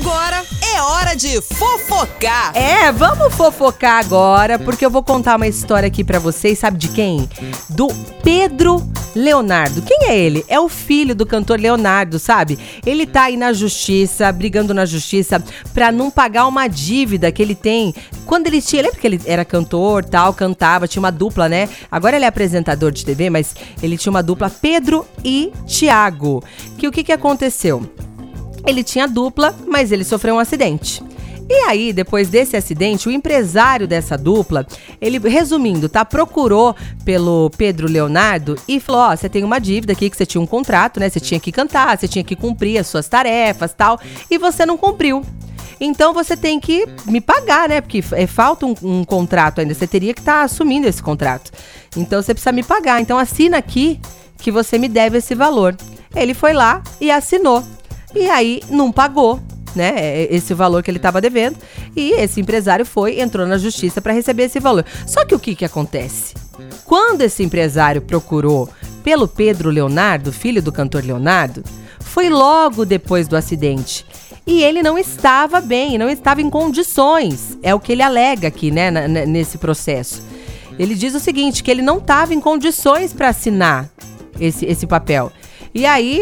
Agora é hora de fofocar. É, vamos fofocar agora, porque eu vou contar uma história aqui pra vocês, sabe de quem? Do Pedro Leonardo. Quem é ele? É o filho do cantor Leonardo, sabe? Ele tá aí na justiça, brigando na justiça pra não pagar uma dívida que ele tem. Quando ele tinha, lembra que ele era cantor, tal, cantava, tinha uma dupla, né? Agora ele é apresentador de TV, mas ele tinha uma dupla Pedro e Tiago. Que o que que aconteceu? Ele tinha dupla, mas ele sofreu um acidente. E aí, depois desse acidente, o empresário dessa dupla, ele, resumindo, tá, procurou pelo Pedro Leonardo e falou: Ó, oh, você tem uma dívida aqui que você tinha um contrato, né? Você tinha que cantar, você tinha que cumprir as suas tarefas tal, e você não cumpriu. Então você tem que me pagar, né? Porque é, falta um, um, contrato ainda. Você teria que estar tá assumindo esse contrato. Então você precisa me pagar. Então assina aqui que você me deve esse valor. Ele foi lá e assinou. E aí não pagou, né? Esse valor que ele estava devendo. E esse empresário foi, entrou na justiça para receber esse valor. Só que o que, que acontece? Quando esse empresário procurou pelo Pedro Leonardo, filho do cantor Leonardo, foi logo depois do acidente. E ele não estava bem, não estava em condições. É o que ele alega aqui, né, nesse processo. Ele diz o seguinte: que ele não estava em condições para assinar esse, esse papel. E aí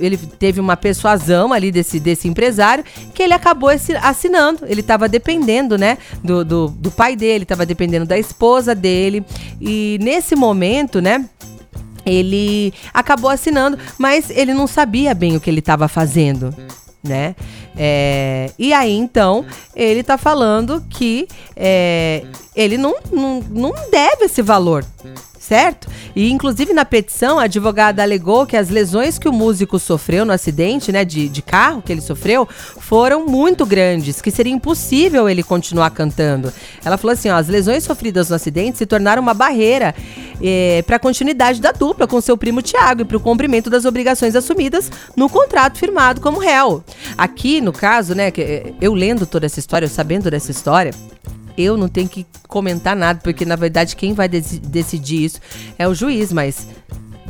ele teve uma persuasão ali desse, desse empresário que ele acabou assinando. Ele estava dependendo, né, do, do, do pai dele, estava dependendo da esposa dele. E nesse momento, né, ele acabou assinando, mas ele não sabia bem o que ele estava fazendo né? É, e aí, então, ele tá falando que é, ele não, não, não deve esse valor certo? E inclusive na petição, a advogada alegou que as lesões que o músico sofreu no acidente, né, de, de carro que ele sofreu, foram muito grandes, que seria impossível ele continuar cantando. Ela falou assim: ó, as lesões sofridas no acidente se tornaram uma barreira é, para a continuidade da dupla com seu primo Tiago e para o cumprimento das obrigações assumidas no contrato firmado como réu. Aqui, no caso, né, que eu lendo toda essa história, eu sabendo dessa história, eu não tenho que comentar nada, porque na verdade quem vai decidir isso é o juiz, mas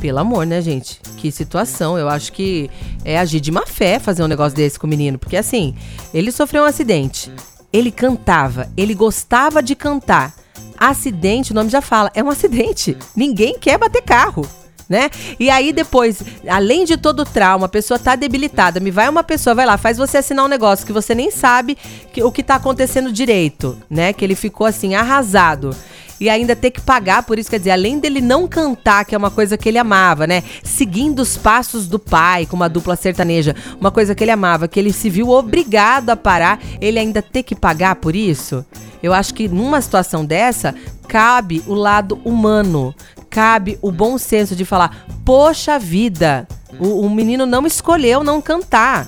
pelo amor, né, gente? Que situação. Eu acho que é agir de má fé fazer um negócio desse com o menino. Porque assim, ele sofreu um acidente. Ele cantava, ele gostava de cantar. Acidente, o nome já fala, é um acidente. Ninguém quer bater carro né? E aí depois, além de todo o trauma, a pessoa tá debilitada, me vai uma pessoa, vai lá, faz você assinar um negócio que você nem sabe que, o que tá acontecendo direito, né? Que ele ficou assim arrasado e ainda ter que pagar por isso. Quer dizer, além dele não cantar, que é uma coisa que ele amava, né? Seguindo os passos do pai, com uma dupla sertaneja, uma coisa que ele amava, que ele se viu obrigado a parar, ele ainda ter que pagar por isso. Eu acho que numa situação dessa, cabe o lado humano cabe o bom senso de falar: poxa vida, o, o menino não escolheu não cantar.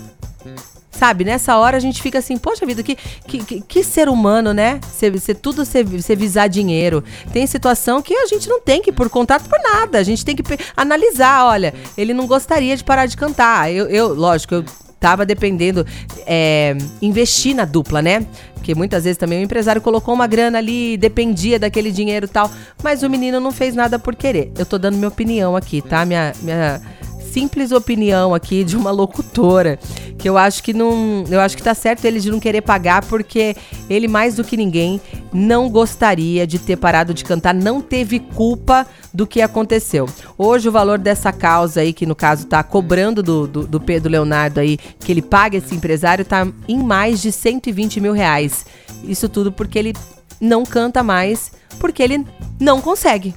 Sabe, nessa hora a gente fica assim, poxa vida, que, que, que ser humano, né? Ser, tudo ser visar dinheiro. Tem situação que a gente não tem que ir por contato por nada. A gente tem que analisar, olha, ele não gostaria de parar de cantar. Eu, eu lógico, eu tava dependendo, é, investir na dupla, né? Porque muitas vezes também o empresário colocou uma grana ali, dependia daquele dinheiro e tal, mas o menino não fez nada por querer. Eu tô dando minha opinião aqui, tá? Minha, minha simples opinião aqui de uma locutora, que eu acho que não, eu acho que tá certo ele de não querer pagar porque ele mais do que ninguém não gostaria de ter parado de cantar, não teve culpa do que aconteceu. Hoje o valor dessa causa aí, que no caso tá cobrando do, do, do Pedro Leonardo aí, que ele paga esse empresário, tá em mais de 120 mil reais. Isso tudo porque ele não canta mais, porque ele não consegue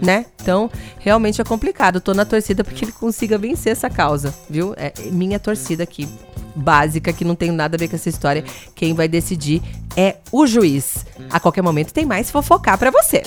né? Então, realmente é complicado. Tô na torcida porque ele consiga vencer essa causa, viu? É minha torcida aqui, básica, que não tem nada a ver com essa história. Quem vai decidir é o juiz. A qualquer momento tem mais fofocar para você.